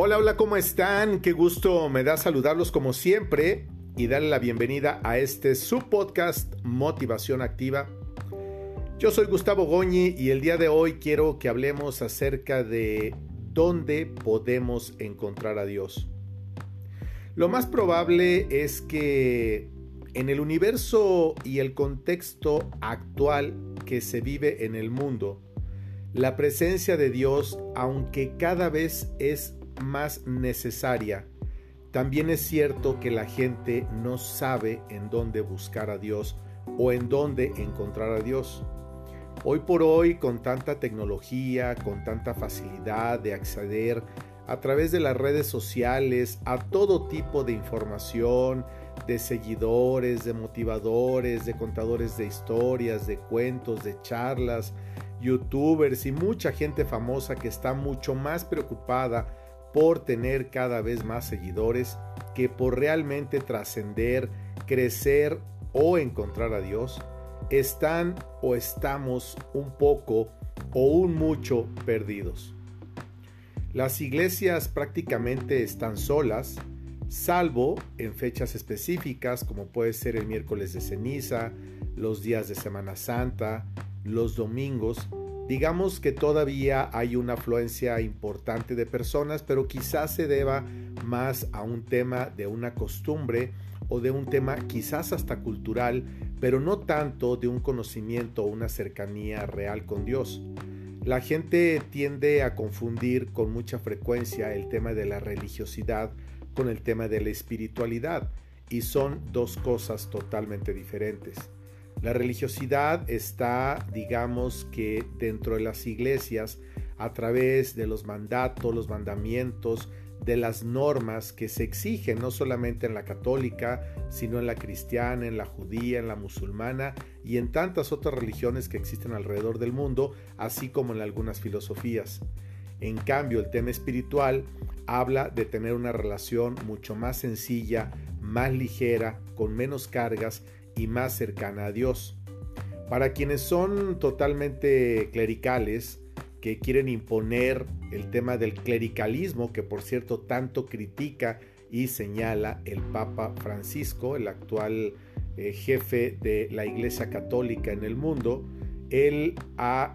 Hola, hola, ¿cómo están? Qué gusto me da saludarlos como siempre y darle la bienvenida a este subpodcast Motivación Activa. Yo soy Gustavo Goñi y el día de hoy quiero que hablemos acerca de dónde podemos encontrar a Dios. Lo más probable es que en el universo y el contexto actual que se vive en el mundo, la presencia de Dios, aunque cada vez es más necesaria, también es cierto que la gente no sabe en dónde buscar a Dios o en dónde encontrar a Dios. Hoy por hoy, con tanta tecnología, con tanta facilidad de acceder a través de las redes sociales a todo tipo de información, de seguidores, de motivadores, de contadores de historias, de cuentos, de charlas, youtubers y mucha gente famosa que está mucho más preocupada por tener cada vez más seguidores que por realmente trascender, crecer o encontrar a Dios, están o estamos un poco o un mucho perdidos. Las iglesias prácticamente están solas, salvo en fechas específicas como puede ser el miércoles de ceniza, los días de Semana Santa, los domingos, Digamos que todavía hay una afluencia importante de personas, pero quizás se deba más a un tema de una costumbre o de un tema quizás hasta cultural, pero no tanto de un conocimiento o una cercanía real con Dios. La gente tiende a confundir con mucha frecuencia el tema de la religiosidad con el tema de la espiritualidad y son dos cosas totalmente diferentes. La religiosidad está, digamos que dentro de las iglesias, a través de los mandatos, los mandamientos, de las normas que se exigen no solamente en la católica, sino en la cristiana, en la judía, en la musulmana y en tantas otras religiones que existen alrededor del mundo, así como en algunas filosofías. En cambio, el tema espiritual habla de tener una relación mucho más sencilla, más ligera, con menos cargas y más cercana a Dios. Para quienes son totalmente clericales, que quieren imponer el tema del clericalismo, que por cierto tanto critica y señala el Papa Francisco, el actual eh, jefe de la Iglesia Católica en el mundo, él ha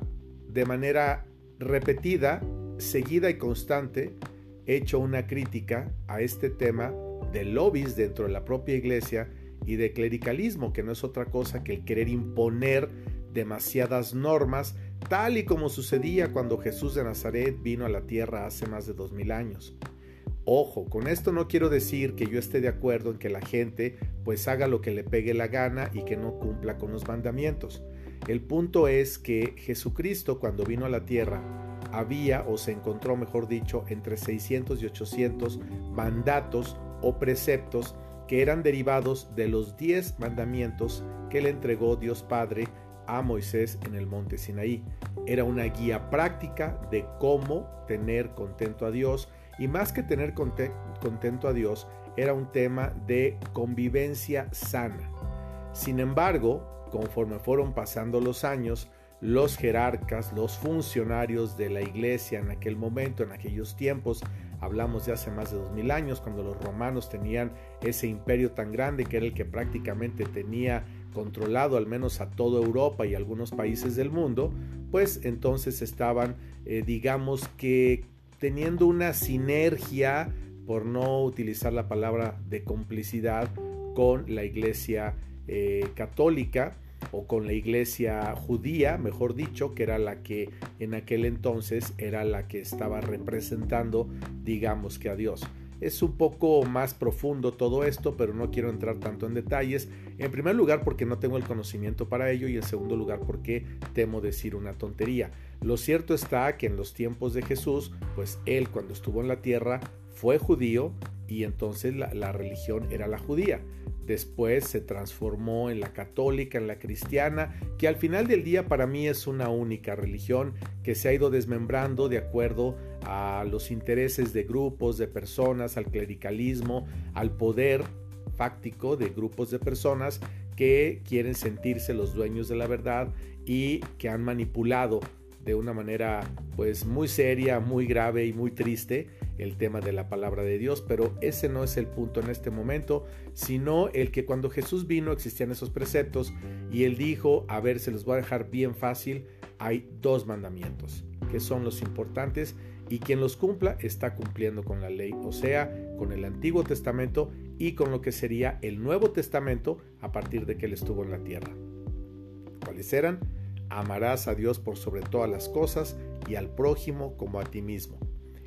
de manera repetida, seguida y constante hecho una crítica a este tema de lobbies dentro de la propia Iglesia y de clericalismo, que no es otra cosa que el querer imponer demasiadas normas, tal y como sucedía cuando Jesús de Nazaret vino a la tierra hace más de dos mil años. Ojo, con esto no quiero decir que yo esté de acuerdo en que la gente pues haga lo que le pegue la gana y que no cumpla con los mandamientos. El punto es que Jesucristo cuando vino a la tierra había o se encontró, mejor dicho, entre 600 y 800 mandatos o preceptos que eran derivados de los diez mandamientos que le entregó Dios Padre a Moisés en el monte Sinaí. Era una guía práctica de cómo tener contento a Dios y más que tener contento a Dios, era un tema de convivencia sana. Sin embargo, conforme fueron pasando los años, los jerarcas, los funcionarios de la iglesia en aquel momento, en aquellos tiempos, hablamos de hace más de dos mil años, cuando los romanos tenían ese imperio tan grande que era el que prácticamente tenía controlado al menos a toda Europa y algunos países del mundo, pues entonces estaban, eh, digamos que teniendo una sinergia, por no utilizar la palabra de complicidad, con la iglesia eh, católica, o con la iglesia judía, mejor dicho, que era la que en aquel entonces era la que estaba representando, digamos que a Dios. Es un poco más profundo todo esto, pero no quiero entrar tanto en detalles. En primer lugar porque no tengo el conocimiento para ello y en segundo lugar porque temo decir una tontería. Lo cierto está que en los tiempos de Jesús, pues él cuando estuvo en la tierra fue judío y entonces la, religión era la judía. Después se transformó en la católica, en la cristiana, que al final del día para mí es una única religión que se ha ido desmembrando de acuerdo a los intereses de grupos, de personas, al clericalismo, al poder fáctico de grupos de personas que quieren sentirse los dueños de la verdad y que han manipulado de una manera pues muy seria, muy grave y muy triste el tema de la palabra de Dios, pero ese no es el punto en este momento, sino el que cuando Jesús vino existían esos preceptos y él dijo, a ver, se los voy a dejar bien fácil, hay dos mandamientos que son los importantes y quien los cumpla está cumpliendo con la ley, o sea, con el Antiguo Testamento y con lo que sería el Nuevo Testamento a partir de que él estuvo en la tierra. ¿Cuáles eran? Amarás a Dios por sobre todas las cosas y al prójimo como a ti mismo.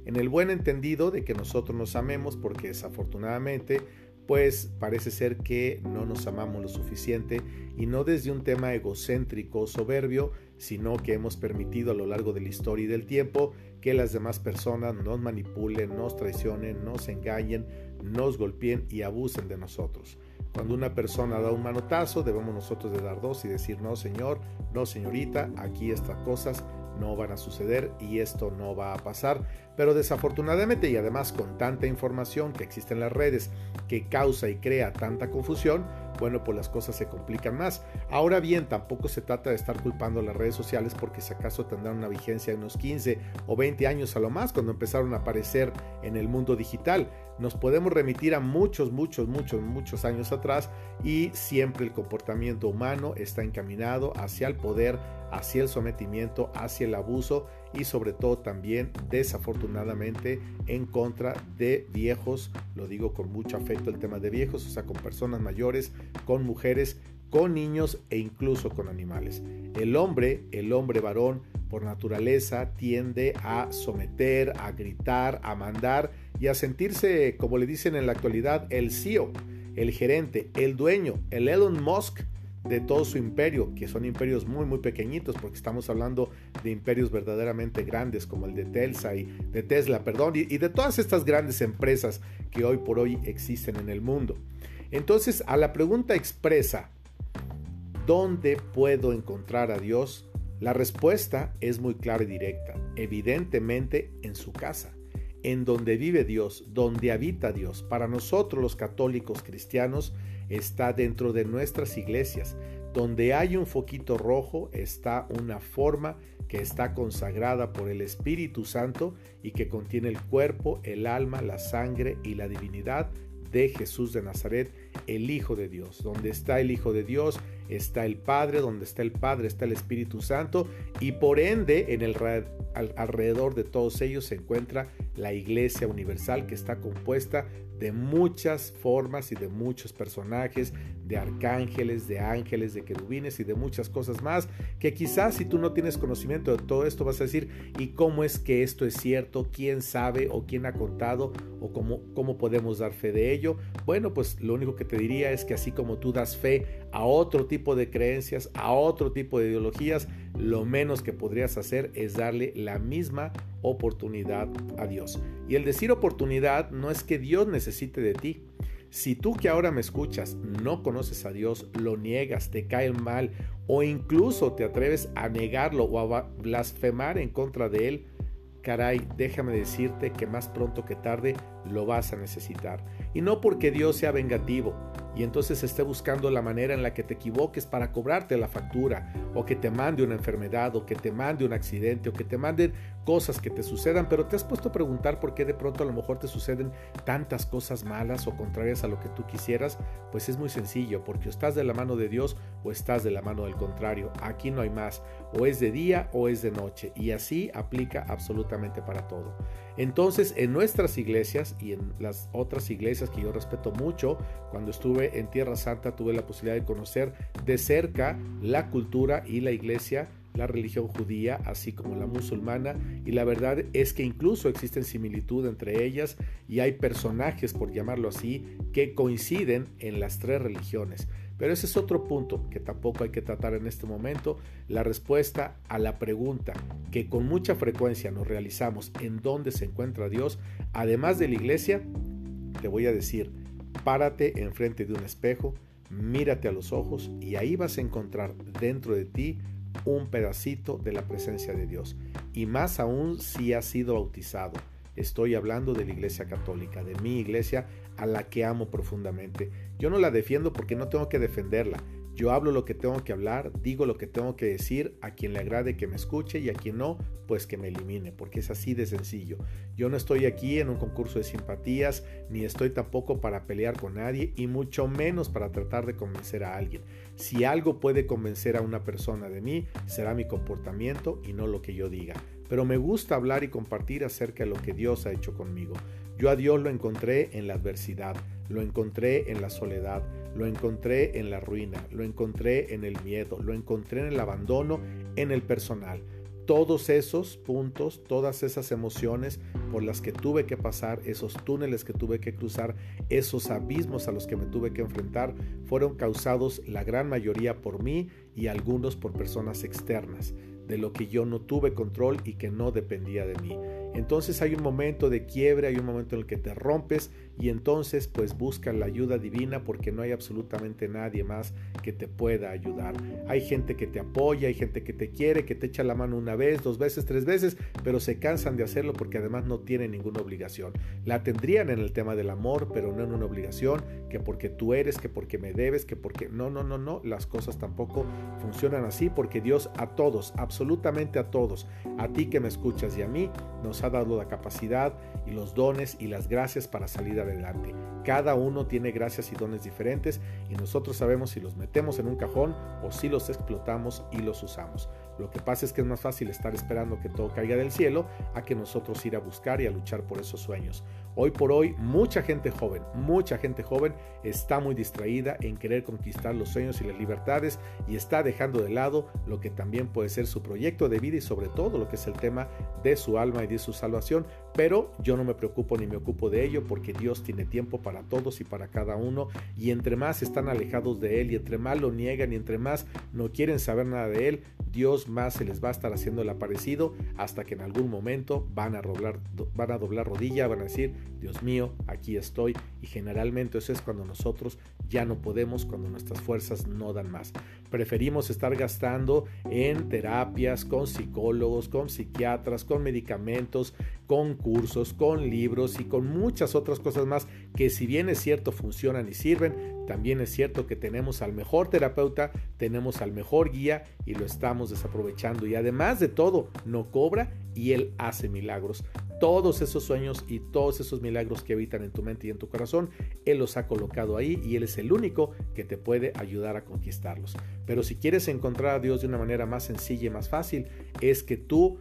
En el buen entendido de que nosotros nos amemos porque desafortunadamente pues parece ser que no nos amamos lo suficiente y no desde un tema egocéntrico soberbio, sino que hemos permitido a lo largo de la historia y del tiempo que las demás personas nos manipulen, nos traicionen, nos engañen, nos golpeen y abusen de nosotros. Cuando una persona da un manotazo, debemos nosotros de dar dos y decir, no señor, no señorita, aquí estas cosas no van a suceder y esto no va a pasar. Pero desafortunadamente y además con tanta información que existe en las redes que causa y crea tanta confusión, bueno, pues las cosas se complican más. Ahora bien, tampoco se trata de estar culpando a las redes sociales porque si acaso tendrán una vigencia de unos 15 o 20 años a lo más cuando empezaron a aparecer en el mundo digital. Nos podemos remitir a muchos, muchos, muchos, muchos años atrás y siempre el comportamiento humano está encaminado hacia el poder, hacia el sometimiento, hacia el abuso y sobre todo también desafortunadamente en contra de viejos, lo digo con mucho afecto el tema de viejos, o sea, con personas mayores, con mujeres, con niños e incluso con animales. El hombre, el hombre varón, por naturaleza tiende a someter, a gritar, a mandar y a sentirse, como le dicen en la actualidad, el CEO, el gerente, el dueño, el Elon Musk de todo su imperio, que son imperios muy muy pequeñitos, porque estamos hablando de imperios verdaderamente grandes como el de Telsa y de Tesla, perdón, y, y de todas estas grandes empresas que hoy por hoy existen en el mundo. Entonces, a la pregunta expresa, ¿dónde puedo encontrar a Dios? La respuesta es muy clara y directa, evidentemente en su casa en donde vive Dios, donde habita Dios. Para nosotros los católicos cristianos está dentro de nuestras iglesias. Donde hay un foquito rojo está una forma que está consagrada por el Espíritu Santo y que contiene el cuerpo, el alma, la sangre y la divinidad de Jesús de Nazaret, el Hijo de Dios. Donde está el Hijo de Dios está el Padre, donde está el Padre está el Espíritu Santo y por ende en el alrededor de todos ellos se encuentra la Iglesia Universal que está compuesta de muchas formas y de muchos personajes, de arcángeles, de ángeles, de querubines y de muchas cosas más, que quizás si tú no tienes conocimiento de todo esto vas a decir, ¿y cómo es que esto es cierto? ¿Quién sabe o quién ha contado o cómo, cómo podemos dar fe de ello? Bueno, pues lo único que te diría es que así como tú das fe a otro tipo de creencias, a otro tipo de ideologías, lo menos que podrías hacer es darle la misma oportunidad a Dios. Y el decir oportunidad no es que Dios necesite de ti. Si tú que ahora me escuchas no conoces a Dios, lo niegas, te cae mal o incluso te atreves a negarlo o a blasfemar en contra de Él, caray, déjame decirte que más pronto que tarde lo vas a necesitar. Y no porque Dios sea vengativo, y entonces esté buscando la manera en la que te equivoques para cobrarte la factura o que te mande una enfermedad o que te mande un accidente o que te manden cosas que te sucedan, pero te has puesto a preguntar por qué de pronto a lo mejor te suceden tantas cosas malas o contrarias a lo que tú quisieras, pues es muy sencillo, porque estás de la mano de Dios o estás de la mano del contrario, aquí no hay más, o es de día o es de noche, y así aplica absolutamente para todo. Entonces, en nuestras iglesias y en las otras iglesias que yo respeto mucho, cuando estuve en Tierra Santa tuve la posibilidad de conocer de cerca la cultura y la iglesia la religión judía, así como la musulmana, y la verdad es que incluso existen similitud entre ellas y hay personajes, por llamarlo así, que coinciden en las tres religiones. Pero ese es otro punto que tampoco hay que tratar en este momento, la respuesta a la pregunta que con mucha frecuencia nos realizamos en dónde se encuentra Dios, además de la iglesia, te voy a decir, párate enfrente de un espejo, mírate a los ojos y ahí vas a encontrar dentro de ti un pedacito de la presencia de Dios. Y más aún si has sido bautizado. Estoy hablando de la Iglesia Católica, de mi iglesia a la que amo profundamente. Yo no la defiendo porque no tengo que defenderla, Yo hablo lo que tengo que hablar, digo lo que tengo que decir, a quien le agrade que me escuche y a quien no, pues que me elimine, porque es así de sencillo. Yo no estoy aquí en un concurso de simpatías, ni estoy tampoco para pelear con nadie, y mucho menos para tratar de convencer a alguien. Si algo puede convencer a una persona de mí, será mi comportamiento y no lo que yo diga. Pero me gusta hablar y compartir acerca de lo que Dios ha hecho conmigo. Yo a Dios lo encontré en la adversidad, lo encontré en la soledad, lo encontré en la ruina, lo encontré en el miedo, lo encontré en el abandono, en el personal. Todos esos puntos, todas esas emociones por las que tuve que pasar, esos túneles que tuve que cruzar, esos abismos a los que me tuve que enfrentar, fueron causados la gran mayoría por mí y algunos por personas externas, de lo que yo no tuve control y que no dependía de mí. Entonces hay un momento de quiebre, hay un momento en el que te rompes y entonces pues busca la ayuda divina porque no hay absolutamente nadie más que te pueda ayudar. Hay gente que te apoya, hay gente que te quiere, que te echa la mano una vez, dos veces, tres veces, pero se cansan de hacerlo porque además no tienen ninguna obligación. La tendrían en el tema del amor, pero no en una obligación, que porque tú eres, que porque me debes, que porque no, no, no, no, las cosas tampoco funcionan así porque Dios a todos, absolutamente a todos, a ti que me escuchas y a mí, nos ha dado la capacidad y los dones y las gracias para salir adelante. Cada uno tiene gracias y dones diferentes y nosotros sabemos si los metemos en un cajón o si los explotamos y los usamos. Lo que pasa es que es más fácil estar esperando que todo caiga del cielo a que nosotros ir a buscar y a luchar por esos sueños. Hoy por hoy, mucha gente joven, mucha gente joven está muy distraída en querer conquistar los sueños y las libertades y está dejando de lado lo que también puede ser su proyecto de vida y sobre todo lo que es el tema de su alma y de su salvación. Pero yo no me preocupo ni me ocupo de ello porque Dios tiene tiempo para todos y para cada uno y entre más están alejados de Él y entre más lo niegan y entre más no quieren saber nada de Él, Dios más se les va a estar haciendo el aparecido hasta que en algún momento van a doblar, van a rodilla, van a decir, Dios mío, aquí estoy. Y generalmente eso es cuando nosotros ya no podemos, cuando nuestras fuerzas no dan más. Preferimos estar gastando en terapias, con psicólogos, con psiquiatras, con medicamentos, con cursos, con libros y con muchas otras cosas más que si bien es cierto funcionan y sirven, también es cierto que tenemos al mejor terapeuta, tenemos al mejor guía y lo estamos desaprovechando. Y además de todo, no cobra y él hace milagros. Todos esos sueños y todos esos milagros que habitan en tu mente y en tu corazón, Él los ha colocado ahí y Él es el único que te puede ayudar a conquistarlos. Pero si quieres encontrar a Dios de una manera más sencilla y más fácil, es que tú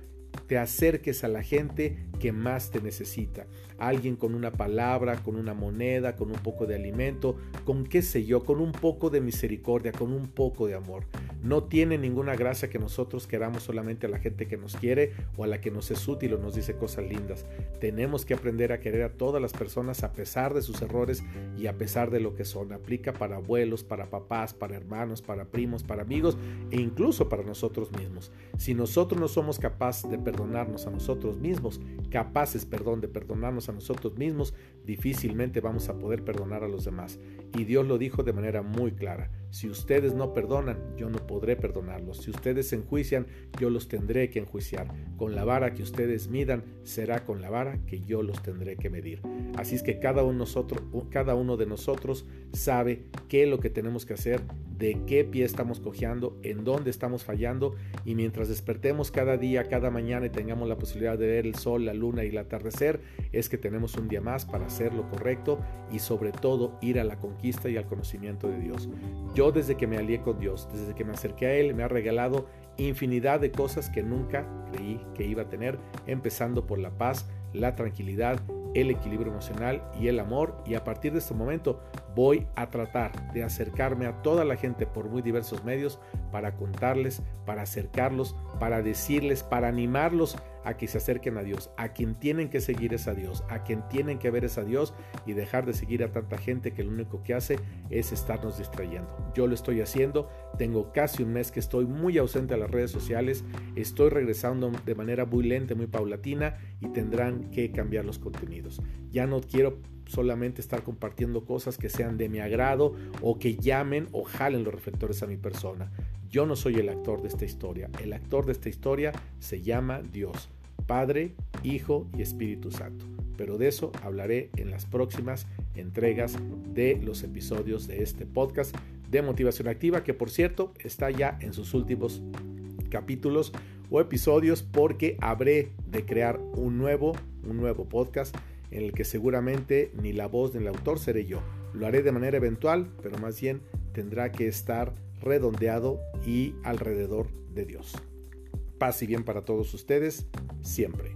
te acerques a la gente que más te necesita. Alguien con una palabra, con una moneda, con un poco de alimento, con qué sé yo, con un poco de misericordia, con un poco de amor. No tiene ninguna gracia que nosotros queramos solamente a la gente que nos quiere o a la que nos es útil o nos dice cosas lindas. Tenemos que aprender a querer a todas las personas a pesar de sus errores y a pesar de lo que son. Aplica para abuelos, para papás, para hermanos, para primos, para amigos e incluso para nosotros mismos. Si nosotros no somos capaces de perdonarnos a nosotros mismos, capaces, perdón, de perdonarnos a nosotros mismos, difícilmente vamos a poder perdonar a los demás. Y Dios lo dijo de manera muy clara. Si ustedes no perdonan, yo no podré perdonarlos. Si ustedes enjuician, yo los tendré que enjuiciar. Con la vara que ustedes midan, será con la vara que yo los tendré que medir. Así es que cada uno, nosotros, cada uno de nosotros sabe qué es lo que tenemos que hacer, de qué pie estamos cojeando, en dónde estamos fallando y mientras despertemos cada día, cada mañana y tengamos la posibilidad de ver el sol, la luna y el atardecer, es que tenemos un día más para hacer lo correcto y sobre todo ir a la conquista y al conocimiento de Dios. Yo desde que me alié con Dios, desde que me acerqué a Él, me ha regalado infinidad de cosas que nunca creí que iba a tener, empezando por la paz, la tranquilidad, el equilibrio emocional y el amor. Y a partir de este momento voy a tratar de acercarme a toda la gente por muy diversos medios para contarles, para acercarlos, para decirles, para animarlos a que se acerquen a Dios. A quien tienen que seguir es a Dios, a quien tienen que ver es a Dios y dejar de seguir a tanta gente que lo único que hace es estarnos distrayendo. Yo lo estoy haciendo, tengo casi un mes que estoy muy ausente a las redes sociales, estoy regresando de manera muy lenta, muy paulatina y tendrán que cambiar los contenidos. Ya no quiero solamente estar compartiendo cosas que sean de mi agrado o que llamen o jalen los reflectores a mi persona. Yo no soy el actor de esta historia. El actor de esta historia se llama Dios, Padre, Hijo y Espíritu Santo. Pero de eso hablaré en las próximas entregas de los episodios de este podcast. de Motivación Activa, que por cierto está ya en sus últimos capítulos o episodios porque habré de crear un nuevo, un nuevo podcast en el que seguramente ni la voz ni el autor seré yo. Lo haré de manera eventual, pero más bien tendrá que estar redondeado y alrededor de Dios. Paz y bien para todos ustedes, siempre.